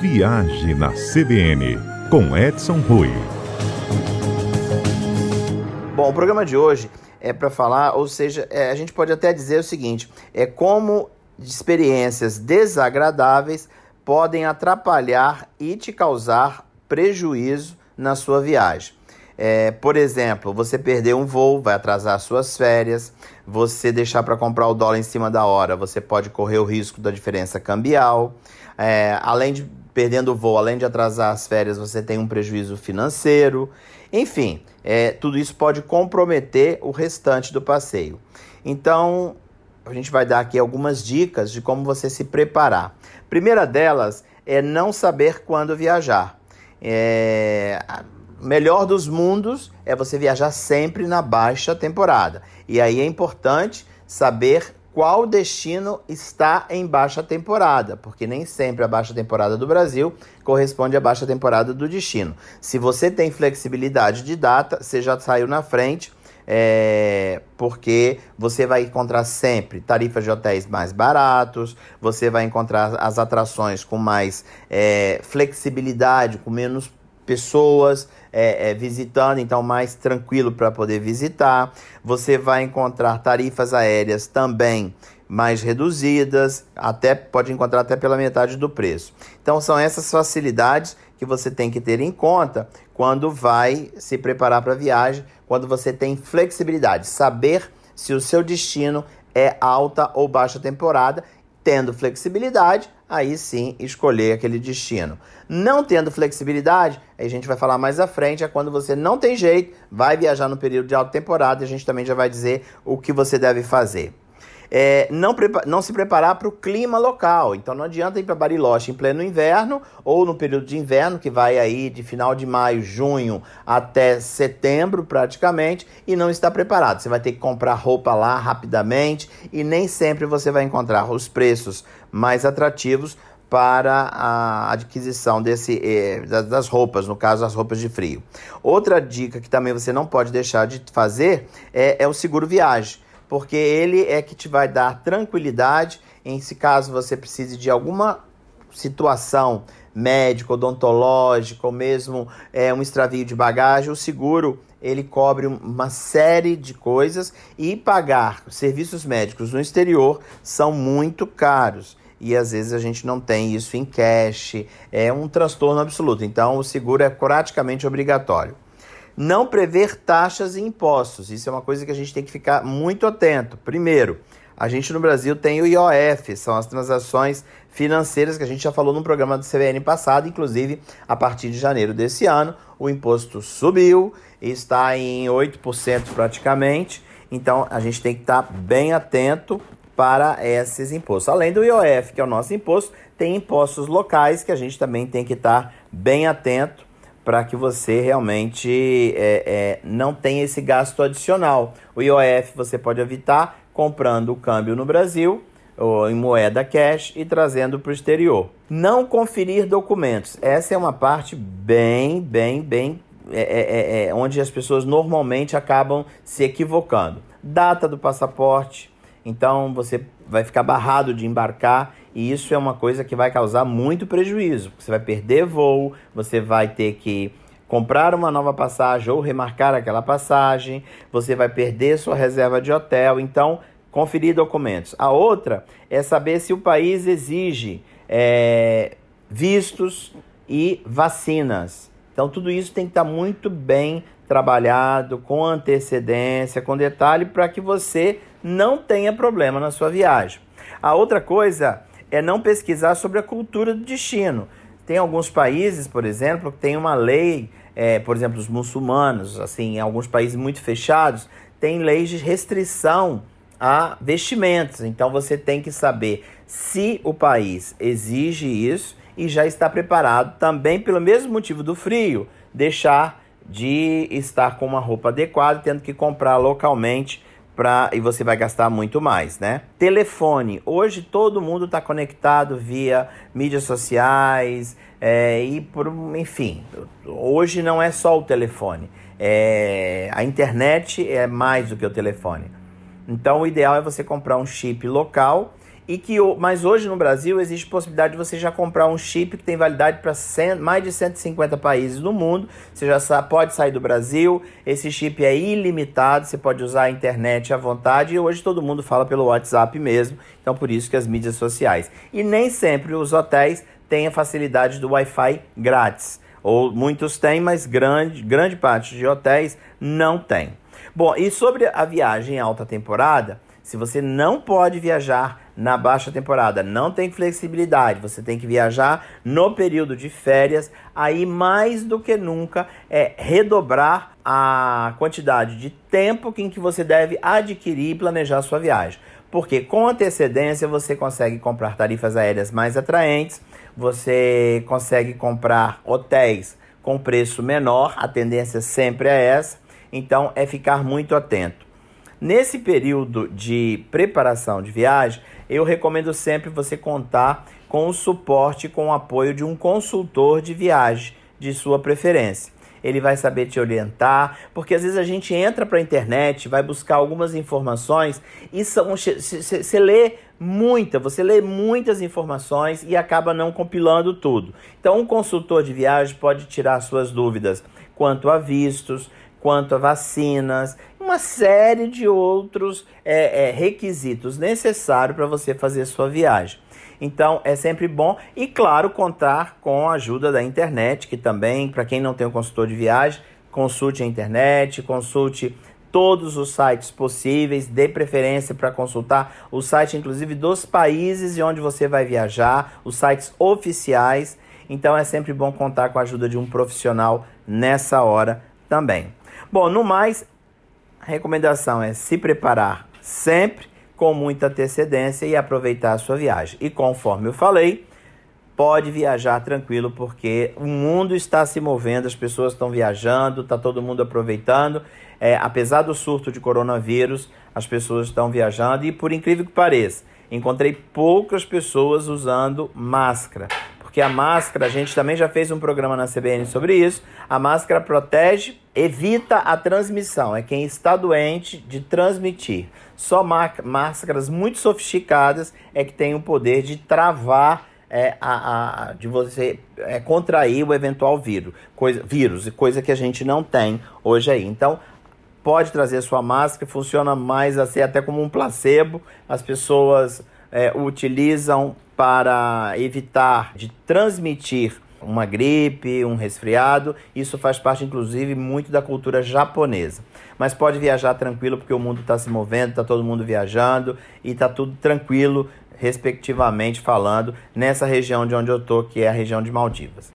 Viagem na CBN, com Edson Rui. Bom, o programa de hoje é para falar, ou seja, é, a gente pode até dizer o seguinte: é como experiências desagradáveis podem atrapalhar e te causar prejuízo na sua viagem. É, por exemplo, você perder um voo, vai atrasar suas férias. Você deixar para comprar o dólar em cima da hora, você pode correr o risco da diferença cambial. É, além de perdendo o voo, além de atrasar as férias, você tem um prejuízo financeiro. Enfim, é, tudo isso pode comprometer o restante do passeio. Então, a gente vai dar aqui algumas dicas de como você se preparar. Primeira delas é não saber quando viajar. É, melhor dos mundos é você viajar sempre na baixa temporada. E aí é importante saber qual destino está em baixa temporada, porque nem sempre a baixa temporada do Brasil corresponde à baixa temporada do destino. Se você tem flexibilidade de data, você já saiu na frente, é, porque você vai encontrar sempre tarifas de hotéis mais baratos, você vai encontrar as atrações com mais é, flexibilidade, com menos pessoas é, é, visitando, então mais tranquilo para poder visitar. Você vai encontrar tarifas aéreas também mais reduzidas, até pode encontrar até pela metade do preço. Então são essas facilidades que você tem que ter em conta quando vai se preparar para a viagem, quando você tem flexibilidade, saber se o seu destino é alta ou baixa temporada Tendo flexibilidade, aí sim escolher aquele destino. Não tendo flexibilidade, aí a gente vai falar mais à frente, é quando você não tem jeito, vai viajar no período de alta temporada e a gente também já vai dizer o que você deve fazer é, não, não se preparar para o clima local. Então não adianta ir para Bariloche em pleno inverno ou no período de inverno, que vai aí de final de maio, junho até setembro praticamente, e não estar preparado. Você vai ter que comprar roupa lá rapidamente e nem sempre você vai encontrar os preços mais atrativos para a adquisição desse, eh, das roupas, no caso as roupas de frio. Outra dica que também você não pode deixar de fazer é, é o seguro viagem porque ele é que te vai dar tranquilidade em se caso você precise de alguma situação médica, odontológica ou mesmo é, um extravio de bagagem, o seguro ele cobre uma série de coisas e pagar serviços médicos no exterior são muito caros e às vezes a gente não tem isso em cash, é um transtorno absoluto. Então o seguro é praticamente obrigatório. Não prever taxas e impostos. Isso é uma coisa que a gente tem que ficar muito atento. Primeiro, a gente no Brasil tem o IOF, são as transações financeiras que a gente já falou no programa do CBN passado, inclusive a partir de janeiro desse ano, o imposto subiu, está em 8% praticamente. Então a gente tem que estar bem atento para esses impostos. Além do IOF, que é o nosso imposto, tem impostos locais que a gente também tem que estar bem atento para que você realmente é, é, não tenha esse gasto adicional. O IOF você pode evitar comprando o câmbio no Brasil ou em moeda cash e trazendo para o exterior. Não conferir documentos. Essa é uma parte bem, bem, bem é, é, é, é onde as pessoas normalmente acabam se equivocando. Data do passaporte. Então você vai ficar barrado de embarcar e isso é uma coisa que vai causar muito prejuízo. Você vai perder voo, você vai ter que comprar uma nova passagem ou remarcar aquela passagem, você vai perder sua reserva de hotel. Então, conferir documentos. A outra é saber se o país exige é, vistos e vacinas. Então, tudo isso tem que estar muito bem trabalhado, com antecedência, com detalhe, para que você não tenha problema na sua viagem. A outra coisa é não pesquisar sobre a cultura do destino. Tem alguns países, por exemplo, que tem uma lei, é, por exemplo, os muçulmanos, assim, em alguns países muito fechados, tem leis de restrição a vestimentos. Então você tem que saber se o país exige isso e já está preparado também pelo mesmo motivo do frio, deixar de estar com uma roupa adequada, tendo que comprar localmente pra, e você vai gastar muito mais, né? Telefone. Hoje todo mundo está conectado via mídias sociais é, e por enfim. Hoje não é só o telefone. É, a internet é mais do que o telefone. Então o ideal é você comprar um chip local e que mas hoje no Brasil existe possibilidade de você já comprar um chip que tem validade para mais de 150 países do mundo. Você já pode sair do Brasil, esse chip é ilimitado, você pode usar a internet à vontade e hoje todo mundo fala pelo WhatsApp mesmo, então por isso que as mídias sociais. E nem sempre os hotéis têm a facilidade do Wi-Fi grátis. Ou muitos têm, mas grande, grande parte de hotéis não tem. Bom, e sobre a viagem em alta temporada, se você não pode viajar na baixa temporada, não tem flexibilidade, você tem que viajar no período de férias, aí mais do que nunca é redobrar a quantidade de tempo em que você deve adquirir e planejar sua viagem. Porque com antecedência você consegue comprar tarifas aéreas mais atraentes, você consegue comprar hotéis com preço menor, a tendência sempre é essa, então é ficar muito atento. Nesse período de preparação de viagem, eu recomendo sempre você contar com o suporte, com o apoio de um consultor de viagem de sua preferência. Ele vai saber te orientar, porque às vezes a gente entra para a internet, vai buscar algumas informações e você lê muita, você lê muitas informações e acaba não compilando tudo. Então, um consultor de viagem pode tirar suas dúvidas quanto a vistos, quanto a vacinas, uma série de outros é, é, requisitos necessários para você fazer sua viagem. Então é sempre bom e, claro, contar com a ajuda da internet, que também, para quem não tem um consultor de viagem, consulte a internet, consulte todos os sites possíveis, dê preferência para consultar o site, inclusive, dos países de onde você vai viajar, os sites oficiais. Então é sempre bom contar com a ajuda de um profissional nessa hora também. Bom, no mais, recomendação é se preparar sempre com muita antecedência e aproveitar a sua viagem. E conforme eu falei, pode viajar tranquilo porque o mundo está se movendo, as pessoas estão viajando, está todo mundo aproveitando. É, apesar do surto de coronavírus, as pessoas estão viajando e, por incrível que pareça, encontrei poucas pessoas usando máscara porque a máscara, a gente também já fez um programa na CBN sobre isso. A máscara protege, evita a transmissão, é quem está doente de transmitir. Só máscaras muito sofisticadas é que tem o poder de travar é, a, a, de você é, contrair o eventual vírus, coisa, vírus, coisa que a gente não tem hoje aí. Então, pode trazer sua máscara, funciona mais assim, até como um placebo. As pessoas é, utilizam para evitar de transmitir uma gripe, um resfriado. Isso faz parte, inclusive, muito da cultura japonesa. Mas pode viajar tranquilo, porque o mundo está se movendo, está todo mundo viajando e está tudo tranquilo, respectivamente falando, nessa região de onde eu estou, que é a região de Maldivas.